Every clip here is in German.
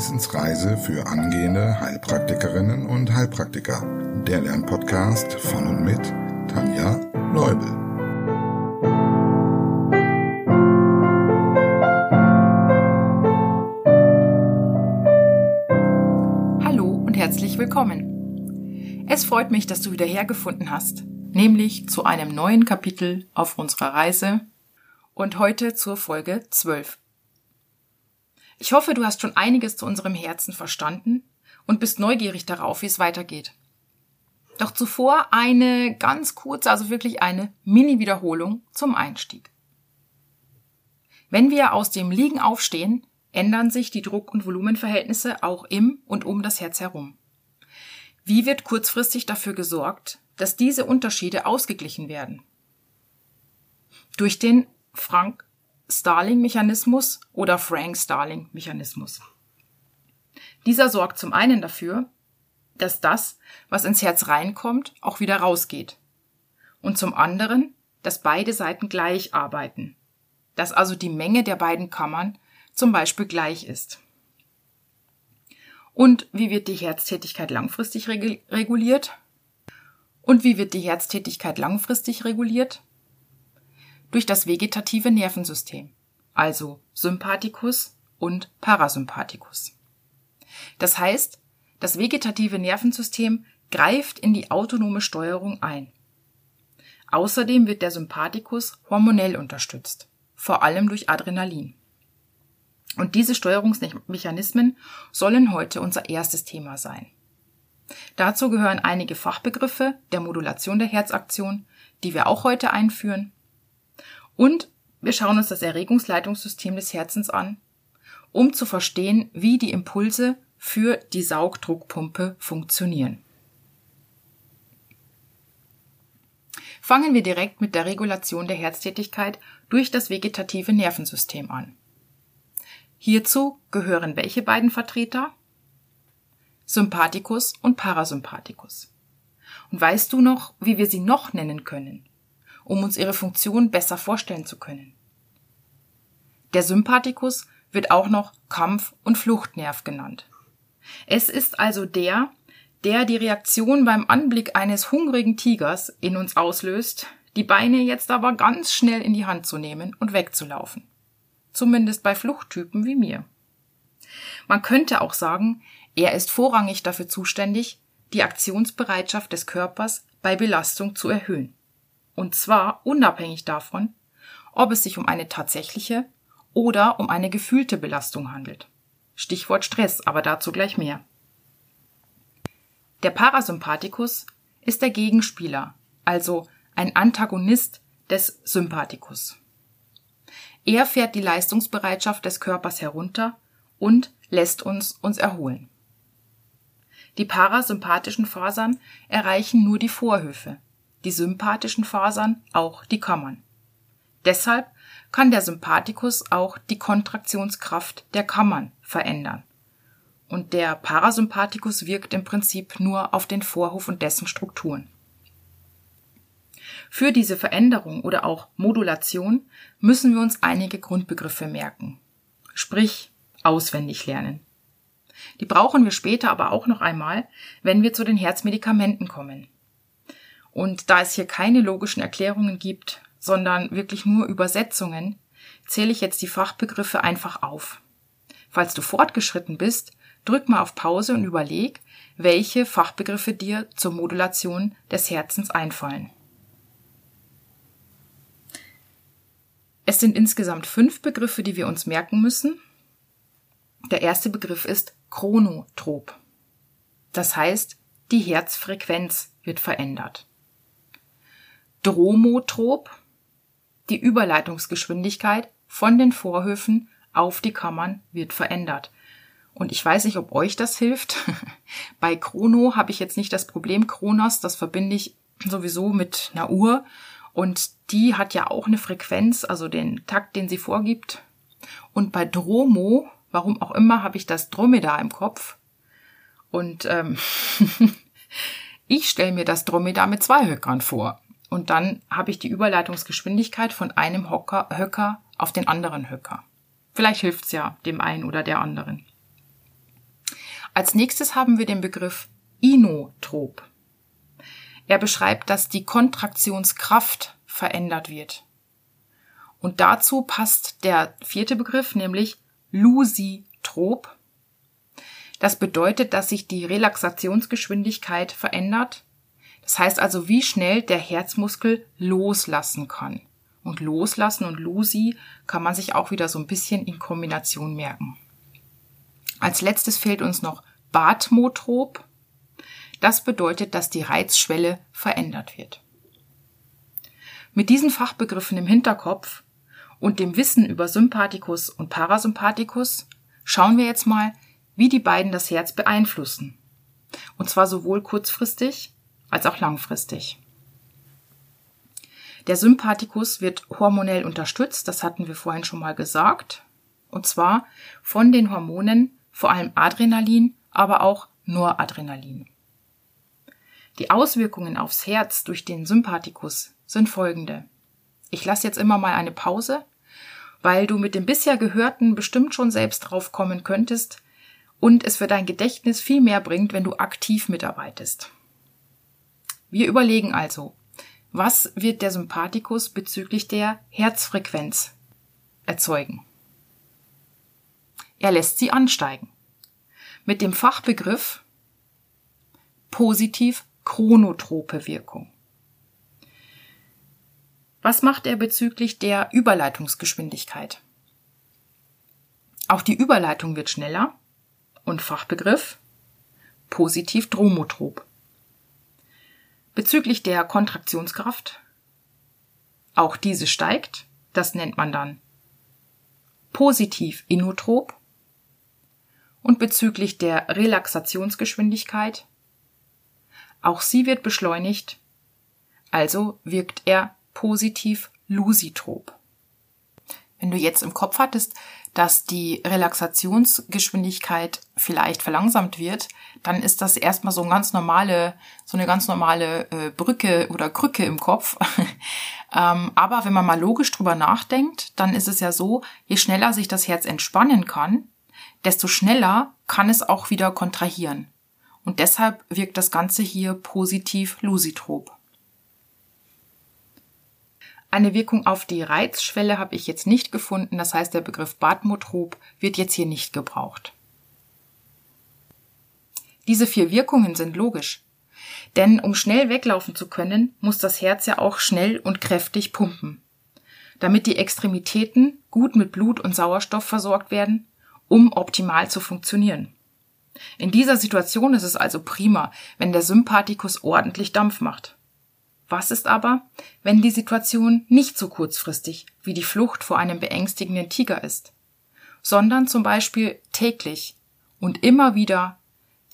Wissensreise für angehende Heilpraktikerinnen und Heilpraktiker. Der Lernpodcast von und mit Tanja Leubel. Hallo und herzlich willkommen. Es freut mich, dass du wieder hergefunden hast, nämlich zu einem neuen Kapitel auf unserer Reise und heute zur Folge 12. Ich hoffe, du hast schon einiges zu unserem Herzen verstanden und bist neugierig darauf, wie es weitergeht. Doch zuvor eine ganz kurze, also wirklich eine Mini-Wiederholung zum Einstieg. Wenn wir aus dem Liegen aufstehen, ändern sich die Druck- und Volumenverhältnisse auch im und um das Herz herum. Wie wird kurzfristig dafür gesorgt, dass diese Unterschiede ausgeglichen werden? Durch den Frank Starling-Mechanismus oder Frank-Starling-Mechanismus. Dieser sorgt zum einen dafür, dass das, was ins Herz reinkommt, auch wieder rausgeht. Und zum anderen, dass beide Seiten gleich arbeiten. Dass also die Menge der beiden Kammern zum Beispiel gleich ist. Und wie wird die Herztätigkeit langfristig reguliert? Und wie wird die Herztätigkeit langfristig reguliert? Durch das vegetative Nervensystem, also Sympathikus und Parasympathikus. Das heißt, das vegetative Nervensystem greift in die autonome Steuerung ein. Außerdem wird der Sympathikus hormonell unterstützt, vor allem durch Adrenalin. Und diese Steuerungsmechanismen sollen heute unser erstes Thema sein. Dazu gehören einige Fachbegriffe der Modulation der Herzaktion, die wir auch heute einführen, und wir schauen uns das Erregungsleitungssystem des Herzens an, um zu verstehen, wie die Impulse für die Saugdruckpumpe funktionieren. Fangen wir direkt mit der Regulation der Herztätigkeit durch das vegetative Nervensystem an. Hierzu gehören welche beiden Vertreter? Sympathikus und Parasympathikus. Und weißt du noch, wie wir sie noch nennen können? Um uns ihre Funktion besser vorstellen zu können. Der Sympathikus wird auch noch Kampf- und Fluchtnerv genannt. Es ist also der, der die Reaktion beim Anblick eines hungrigen Tigers in uns auslöst, die Beine jetzt aber ganz schnell in die Hand zu nehmen und wegzulaufen. Zumindest bei Fluchttypen wie mir. Man könnte auch sagen, er ist vorrangig dafür zuständig, die Aktionsbereitschaft des Körpers bei Belastung zu erhöhen. Und zwar unabhängig davon, ob es sich um eine tatsächliche oder um eine gefühlte Belastung handelt. Stichwort Stress, aber dazu gleich mehr. Der Parasympathikus ist der Gegenspieler, also ein Antagonist des Sympathikus. Er fährt die Leistungsbereitschaft des Körpers herunter und lässt uns uns erholen. Die parasympathischen Fasern erreichen nur die Vorhöfe, die sympathischen Fasern auch die Kammern. Deshalb kann der Sympathikus auch die Kontraktionskraft der Kammern verändern. Und der Parasympathikus wirkt im Prinzip nur auf den Vorhof und dessen Strukturen. Für diese Veränderung oder auch Modulation müssen wir uns einige Grundbegriffe merken. Sprich, auswendig lernen. Die brauchen wir später aber auch noch einmal, wenn wir zu den Herzmedikamenten kommen. Und da es hier keine logischen Erklärungen gibt, sondern wirklich nur Übersetzungen, zähle ich jetzt die Fachbegriffe einfach auf. Falls du fortgeschritten bist, drück mal auf Pause und überleg, welche Fachbegriffe dir zur Modulation des Herzens einfallen. Es sind insgesamt fünf Begriffe, die wir uns merken müssen. Der erste Begriff ist chronotrop. Das heißt, die Herzfrequenz wird verändert. Dromotrop, die Überleitungsgeschwindigkeit von den Vorhöfen auf die Kammern wird verändert. Und ich weiß nicht, ob euch das hilft. Bei Chrono habe ich jetzt nicht das Problem. Kronos, das verbinde ich sowieso mit einer Uhr. Und die hat ja auch eine Frequenz, also den Takt, den sie vorgibt. Und bei Dromo, warum auch immer, habe ich das Dromedar im Kopf. Und ähm, ich stelle mir das Dromedar mit zwei Höckern vor. Und dann habe ich die Überleitungsgeschwindigkeit von einem Hocker, Höcker auf den anderen Höcker. Vielleicht hilft's ja dem einen oder der anderen. Als nächstes haben wir den Begriff Inotrop. Er beschreibt, dass die Kontraktionskraft verändert wird. Und dazu passt der vierte Begriff, nämlich Lusitrop. Das bedeutet, dass sich die Relaxationsgeschwindigkeit verändert. Das heißt also, wie schnell der Herzmuskel loslassen kann. Und loslassen und Lusi kann man sich auch wieder so ein bisschen in Kombination merken. Als letztes fehlt uns noch Batmotrop. Das bedeutet, dass die Reizschwelle verändert wird. Mit diesen Fachbegriffen im Hinterkopf und dem Wissen über Sympathikus und Parasympathikus schauen wir jetzt mal, wie die beiden das Herz beeinflussen. Und zwar sowohl kurzfristig als auch langfristig. Der Sympathikus wird hormonell unterstützt, das hatten wir vorhin schon mal gesagt, und zwar von den Hormonen vor allem Adrenalin, aber auch Noradrenalin. Die Auswirkungen aufs Herz durch den Sympathikus sind folgende. Ich lasse jetzt immer mal eine Pause, weil du mit dem bisher Gehörten bestimmt schon selbst drauf kommen könntest und es für dein Gedächtnis viel mehr bringt, wenn du aktiv mitarbeitest. Wir überlegen also, was wird der Sympathikus bezüglich der Herzfrequenz erzeugen? Er lässt sie ansteigen. Mit dem Fachbegriff positiv chronotrope Wirkung. Was macht er bezüglich der Überleitungsgeschwindigkeit? Auch die Überleitung wird schneller und Fachbegriff positiv dromotrop. Bezüglich der Kontraktionskraft, auch diese steigt, das nennt man dann positiv inotrop. Und bezüglich der Relaxationsgeschwindigkeit, auch sie wird beschleunigt, also wirkt er positiv lusitrop. Wenn du jetzt im Kopf hattest, dass die Relaxationsgeschwindigkeit vielleicht verlangsamt wird, dann ist das erstmal so eine ganz normale, so eine ganz normale äh, Brücke oder Krücke im Kopf. ähm, aber wenn man mal logisch drüber nachdenkt, dann ist es ja so, je schneller sich das Herz entspannen kann, desto schneller kann es auch wieder kontrahieren. Und deshalb wirkt das Ganze hier positiv lusitrop. Eine Wirkung auf die Reizschwelle habe ich jetzt nicht gefunden, das heißt der Begriff Badmotrop wird jetzt hier nicht gebraucht. Diese vier Wirkungen sind logisch. Denn um schnell weglaufen zu können, muss das Herz ja auch schnell und kräftig pumpen. Damit die Extremitäten gut mit Blut und Sauerstoff versorgt werden, um optimal zu funktionieren. In dieser Situation ist es also prima, wenn der Sympathikus ordentlich Dampf macht. Was ist aber, wenn die Situation nicht so kurzfristig wie die Flucht vor einem beängstigenden Tiger ist, sondern zum Beispiel täglich und immer wieder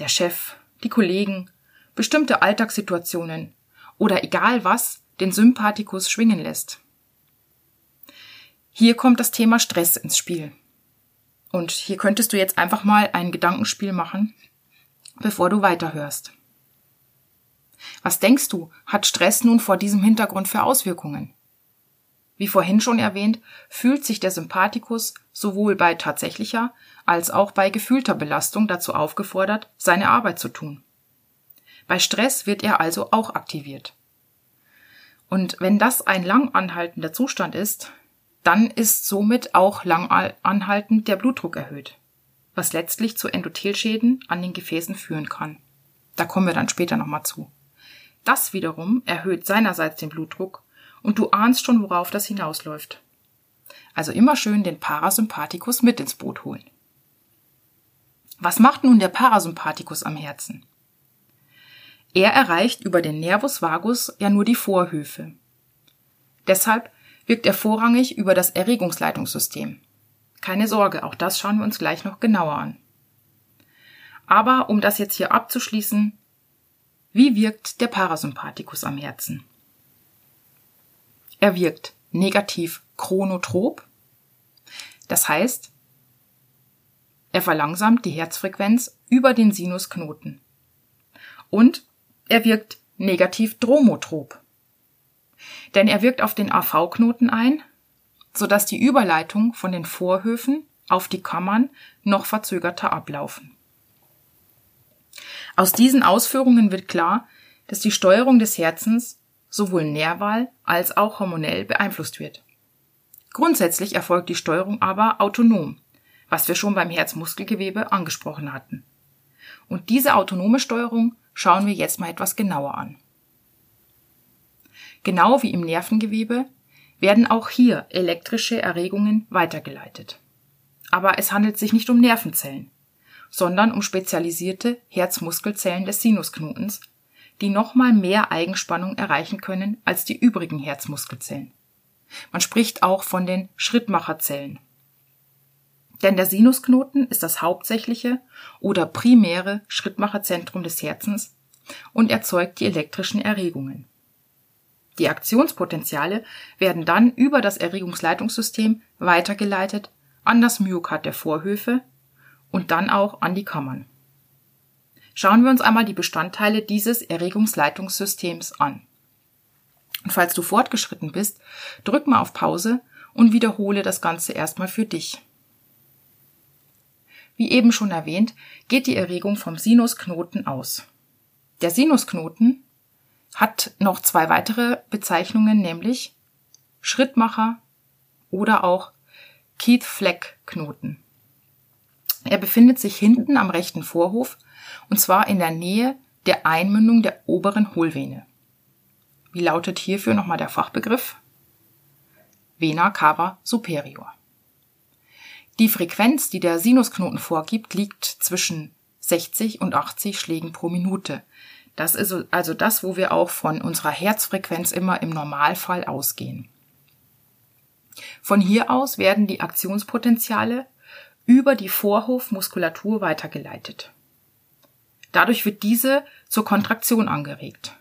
der Chef, die Kollegen, bestimmte Alltagssituationen oder egal was den Sympathikus schwingen lässt. Hier kommt das Thema Stress ins Spiel. Und hier könntest du jetzt einfach mal ein Gedankenspiel machen, bevor du weiterhörst. Was denkst du, hat Stress nun vor diesem Hintergrund für Auswirkungen? Wie vorhin schon erwähnt, fühlt sich der Sympathikus sowohl bei tatsächlicher als auch bei gefühlter Belastung dazu aufgefordert, seine Arbeit zu tun. Bei Stress wird er also auch aktiviert. Und wenn das ein lang anhaltender Zustand ist, dann ist somit auch lang anhaltend der Blutdruck erhöht, was letztlich zu Endothelschäden an den Gefäßen führen kann. Da kommen wir dann später nochmal zu. Das wiederum erhöht seinerseits den Blutdruck und du ahnst schon, worauf das hinausläuft. Also immer schön den Parasympathikus mit ins Boot holen. Was macht nun der Parasympathikus am Herzen? Er erreicht über den Nervus vagus ja nur die Vorhöfe. Deshalb wirkt er vorrangig über das Erregungsleitungssystem. Keine Sorge, auch das schauen wir uns gleich noch genauer an. Aber um das jetzt hier abzuschließen, wie wirkt der Parasympathikus am Herzen? Er wirkt negativ chronotrop, das heißt, er verlangsamt die Herzfrequenz über den Sinusknoten. Und er wirkt negativ dromotrop, denn er wirkt auf den AV-Knoten ein, sodass die Überleitung von den Vorhöfen auf die Kammern noch verzögerter ablaufen. Aus diesen Ausführungen wird klar, dass die Steuerung des Herzens sowohl nerval als auch hormonell beeinflusst wird. Grundsätzlich erfolgt die Steuerung aber autonom, was wir schon beim Herzmuskelgewebe angesprochen hatten. Und diese autonome Steuerung schauen wir jetzt mal etwas genauer an. Genau wie im Nervengewebe werden auch hier elektrische Erregungen weitergeleitet. Aber es handelt sich nicht um Nervenzellen, sondern um spezialisierte Herzmuskelzellen des Sinusknotens, die nochmal mehr Eigenspannung erreichen können als die übrigen Herzmuskelzellen. Man spricht auch von den Schrittmacherzellen. Denn der Sinusknoten ist das hauptsächliche oder primäre Schrittmacherzentrum des Herzens und erzeugt die elektrischen Erregungen. Die Aktionspotenziale werden dann über das Erregungsleitungssystem weitergeleitet an das Myokard der Vorhöfe und dann auch an die Kammern. Schauen wir uns einmal die Bestandteile dieses Erregungsleitungssystems an. Und falls du fortgeschritten bist, drück mal auf Pause und wiederhole das Ganze erstmal für dich. Wie eben schon erwähnt, geht die Erregung vom Sinusknoten aus. Der Sinusknoten hat noch zwei weitere Bezeichnungen, nämlich Schrittmacher oder auch Keith-Fleck-Knoten. Er befindet sich hinten am rechten Vorhof und zwar in der Nähe der Einmündung der oberen Hohlvene. Wie lautet hierfür nochmal der Fachbegriff? Vena cava superior. Die Frequenz, die der Sinusknoten vorgibt, liegt zwischen 60 und 80 Schlägen pro Minute. Das ist also das, wo wir auch von unserer Herzfrequenz immer im Normalfall ausgehen. Von hier aus werden die Aktionspotenziale über die Vorhofmuskulatur weitergeleitet. Dadurch wird diese zur Kontraktion angeregt.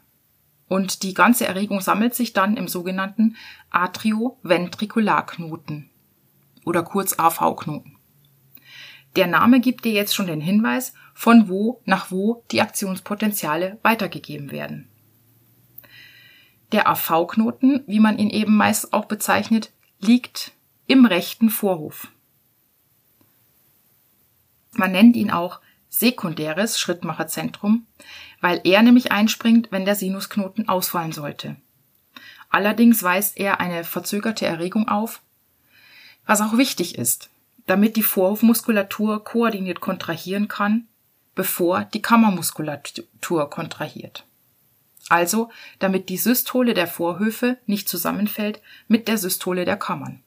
Und die ganze Erregung sammelt sich dann im sogenannten Atrioventrikularknoten oder kurz AV-Knoten. Der Name gibt dir jetzt schon den Hinweis, von wo nach wo die Aktionspotenziale weitergegeben werden. Der AV-Knoten, wie man ihn eben meist auch bezeichnet, liegt im rechten Vorhof. Man nennt ihn auch sekundäres Schrittmacherzentrum, weil er nämlich einspringt, wenn der Sinusknoten ausfallen sollte. Allerdings weist er eine verzögerte Erregung auf, was auch wichtig ist, damit die Vorhofmuskulatur koordiniert kontrahieren kann, bevor die Kammermuskulatur kontrahiert. Also, damit die Systole der Vorhöfe nicht zusammenfällt mit der Systole der Kammern.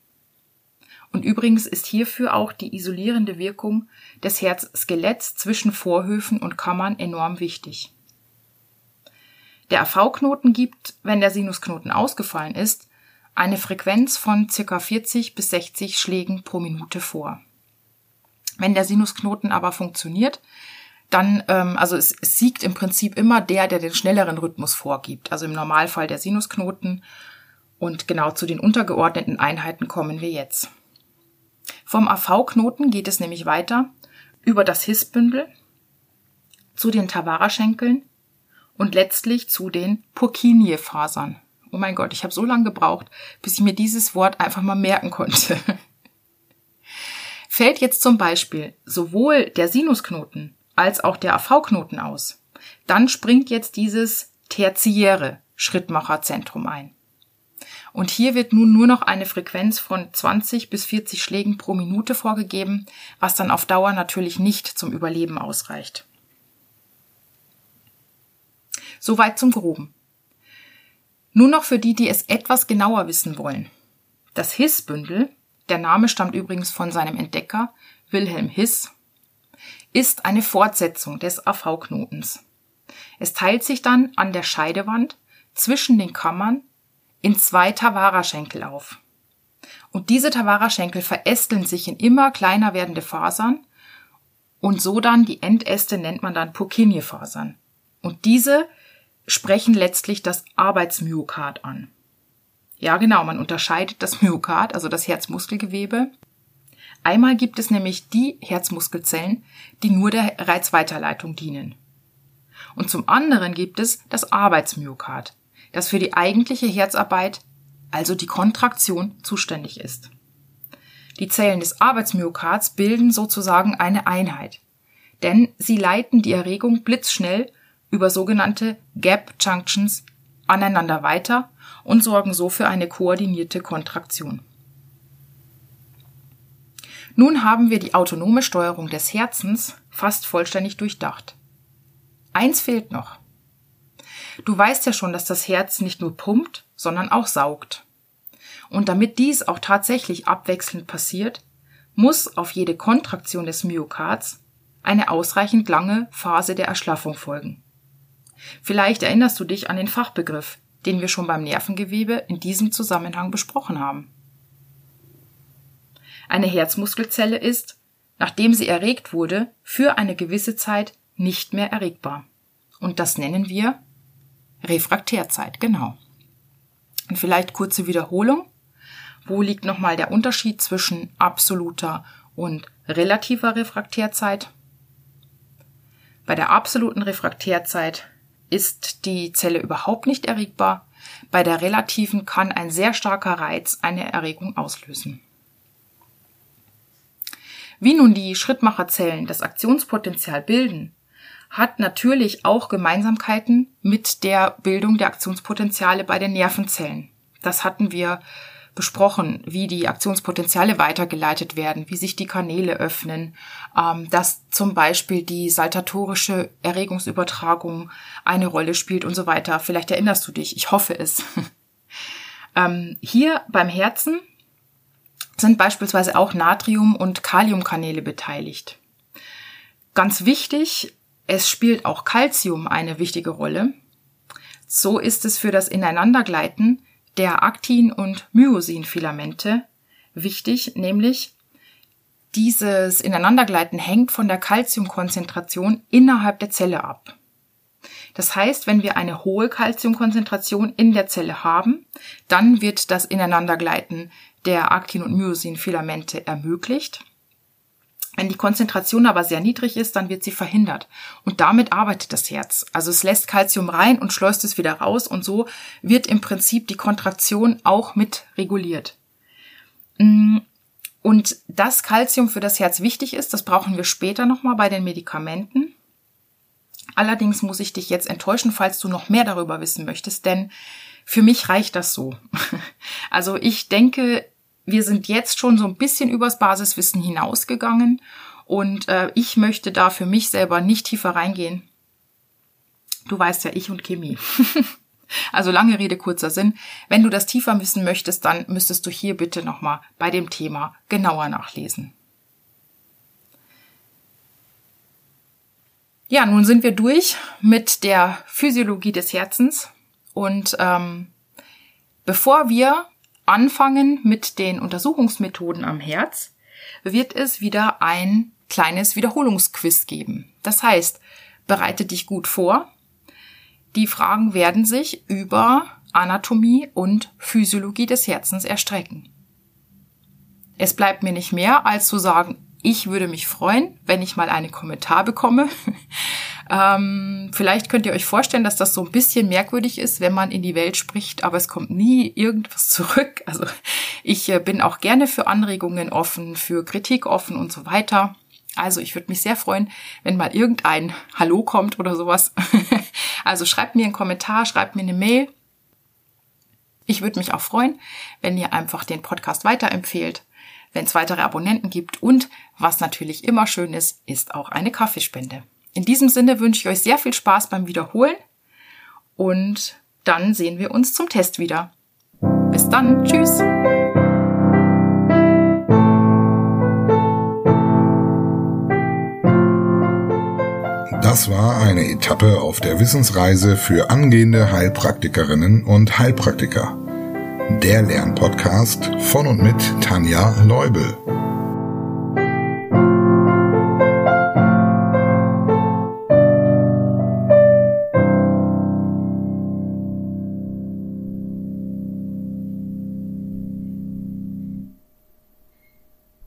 Und übrigens ist hierfür auch die isolierende Wirkung des Herzskeletts zwischen Vorhöfen und Kammern enorm wichtig. Der AV-Knoten gibt, wenn der Sinusknoten ausgefallen ist, eine Frequenz von ca. 40 bis 60 Schlägen pro Minute vor. Wenn der Sinusknoten aber funktioniert, dann, ähm, also es, es siegt im Prinzip immer der, der den schnelleren Rhythmus vorgibt. Also im Normalfall der Sinusknoten. Und genau zu den untergeordneten Einheiten kommen wir jetzt. Vom AV-Knoten geht es nämlich weiter über das Hissbündel zu den Tavara-Schenkeln und letztlich zu den Purkinje-Fasern. Oh mein Gott, ich habe so lange gebraucht, bis ich mir dieses Wort einfach mal merken konnte. Fällt jetzt zum Beispiel sowohl der Sinusknoten als auch der AV-Knoten aus, dann springt jetzt dieses tertiäre Schrittmacherzentrum ein. Und hier wird nun nur noch eine Frequenz von 20 bis 40 Schlägen pro Minute vorgegeben, was dann auf Dauer natürlich nicht zum Überleben ausreicht. Soweit zum Groben. Nun noch für die, die es etwas genauer wissen wollen. Das Hiss-Bündel, der Name stammt übrigens von seinem Entdecker Wilhelm Hiss, ist eine Fortsetzung des AV-Knotens. Es teilt sich dann an der Scheidewand zwischen den Kammern in zwei Tavara-Schenkel auf. Und diese Tavara-Schenkel verästeln sich in immer kleiner werdende Fasern und so dann die Endäste nennt man dann Purkinje-Fasern. Und diese sprechen letztlich das Arbeitsmyokard an. Ja, genau, man unterscheidet das Myokard, also das Herzmuskelgewebe. Einmal gibt es nämlich die Herzmuskelzellen, die nur der Reizweiterleitung dienen. Und zum anderen gibt es das Arbeitsmyokard, das für die eigentliche Herzarbeit, also die Kontraktion, zuständig ist. Die Zellen des Arbeitsmyokards bilden sozusagen eine Einheit. denn sie leiten die Erregung blitzschnell über sogenannte Gap Junctions aneinander weiter und sorgen so für eine koordinierte Kontraktion. Nun haben wir die autonome Steuerung des Herzens fast vollständig durchdacht. Eins fehlt noch. Du weißt ja schon, dass das Herz nicht nur pumpt, sondern auch saugt. Und damit dies auch tatsächlich abwechselnd passiert, muss auf jede Kontraktion des Myokards eine ausreichend lange Phase der Erschlaffung folgen. Vielleicht erinnerst du dich an den Fachbegriff, den wir schon beim Nervengewebe in diesem Zusammenhang besprochen haben. Eine Herzmuskelzelle ist, nachdem sie erregt wurde, für eine gewisse Zeit nicht mehr erregbar. Und das nennen wir Refraktärzeit, genau. Und vielleicht kurze Wiederholung. Wo liegt nochmal der Unterschied zwischen absoluter und relativer Refraktärzeit? Bei der absoluten Refraktärzeit ist die Zelle überhaupt nicht erregbar. Bei der relativen kann ein sehr starker Reiz eine Erregung auslösen. Wie nun die Schrittmacherzellen das Aktionspotenzial bilden, hat natürlich auch Gemeinsamkeiten mit der Bildung der Aktionspotenziale bei den Nervenzellen. Das hatten wir besprochen, wie die Aktionspotenziale weitergeleitet werden, wie sich die Kanäle öffnen, ähm, dass zum Beispiel die saltatorische Erregungsübertragung eine Rolle spielt und so weiter. Vielleicht erinnerst du dich, ich hoffe es. ähm, hier beim Herzen sind beispielsweise auch Natrium- und Kaliumkanäle beteiligt. Ganz wichtig, es spielt auch Calcium eine wichtige Rolle. So ist es für das Ineinandergleiten der Aktin- und Myosin-Filamente wichtig, nämlich dieses Ineinandergleiten hängt von der Calciumkonzentration innerhalb der Zelle ab. Das heißt, wenn wir eine hohe Calciumkonzentration in der Zelle haben, dann wird das Ineinandergleiten der Aktin- und Myosin-Filamente ermöglicht. Wenn die Konzentration aber sehr niedrig ist, dann wird sie verhindert. Und damit arbeitet das Herz. Also es lässt Calcium rein und schleust es wieder raus und so wird im Prinzip die Kontraktion auch mit reguliert. Mm, und das Calcium für das Herz wichtig ist, das brauchen wir später nochmal bei den Medikamenten. Allerdings muss ich dich jetzt enttäuschen, falls du noch mehr darüber wissen möchtest, denn für mich reicht das so. Also ich denke, wir sind jetzt schon so ein bisschen übers Basiswissen hinausgegangen und äh, ich möchte da für mich selber nicht tiefer reingehen. Du weißt ja, ich und Chemie. also lange Rede, kurzer Sinn. Wenn du das tiefer wissen möchtest, dann müsstest du hier bitte nochmal bei dem Thema genauer nachlesen. Ja, nun sind wir durch mit der Physiologie des Herzens und ähm, bevor wir anfangen mit den Untersuchungsmethoden am Herz, wird es wieder ein kleines Wiederholungsquiz geben. Das heißt, bereite dich gut vor. Die Fragen werden sich über Anatomie und Physiologie des Herzens erstrecken. Es bleibt mir nicht mehr, als zu sagen, ich würde mich freuen, wenn ich mal einen Kommentar bekomme. Ähm, vielleicht könnt ihr euch vorstellen, dass das so ein bisschen merkwürdig ist, wenn man in die Welt spricht, aber es kommt nie irgendwas zurück. Also ich äh, bin auch gerne für Anregungen offen, für Kritik offen und so weiter. Also ich würde mich sehr freuen, wenn mal irgendein Hallo kommt oder sowas. also schreibt mir einen Kommentar, schreibt mir eine Mail. Ich würde mich auch freuen, wenn ihr einfach den Podcast weiterempfehlt wenn es weitere Abonnenten gibt und was natürlich immer schön ist, ist auch eine Kaffeespende. In diesem Sinne wünsche ich euch sehr viel Spaß beim Wiederholen und dann sehen wir uns zum Test wieder. Bis dann, tschüss! Das war eine Etappe auf der Wissensreise für angehende Heilpraktikerinnen und Heilpraktiker der Lernpodcast von und mit Tanja Leubel.